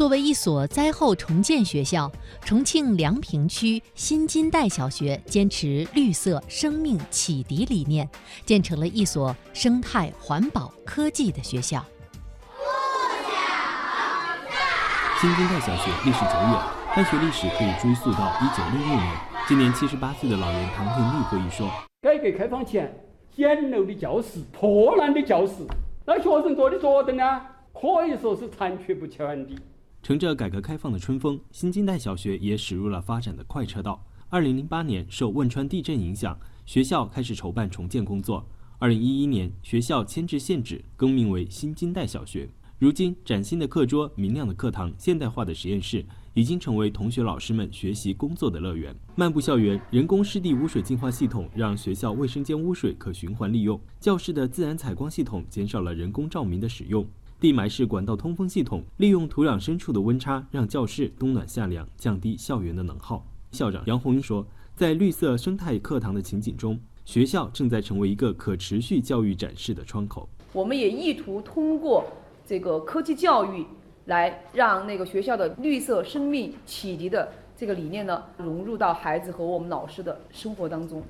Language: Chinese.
作为一所灾后重建学校，重庆梁平区新金代小学坚持绿色生命启迪理念，建成了一所生态环保科技的学校。新金代小学历史久远，办学历史可以追溯到一九六六年。今年七十八岁的老人唐廷立回忆说：“改革开放前，简陋的教室、破烂的教室，那学生坐的桌凳呢，可以说是残缺不全的。”乘着改革开放的春风，新金代小学也驶入了发展的快车道。二零零八年，受汶川地震影响，学校开始筹办重建工作。二零一一年，学校迁至现址，更名为新金代小学。如今，崭新的课桌、明亮的课堂、现代化的实验室，已经成为同学老师们学习工作的乐园。漫步校园，人工湿地污水净化系统让学校卫生间污水可循环利用；教室的自然采光系统减少了人工照明的使用。地埋式管道通风系统利用土壤深处的温差，让教室冬暖夏凉，降低校园的能耗。校长杨红英说：“在绿色生态课堂的情景中，学校正在成为一个可持续教育展示的窗口。我们也意图通过这个科技教育，来让那个学校的绿色生命启迪的这个理念呢，融入到孩子和我们老师的生活当中。”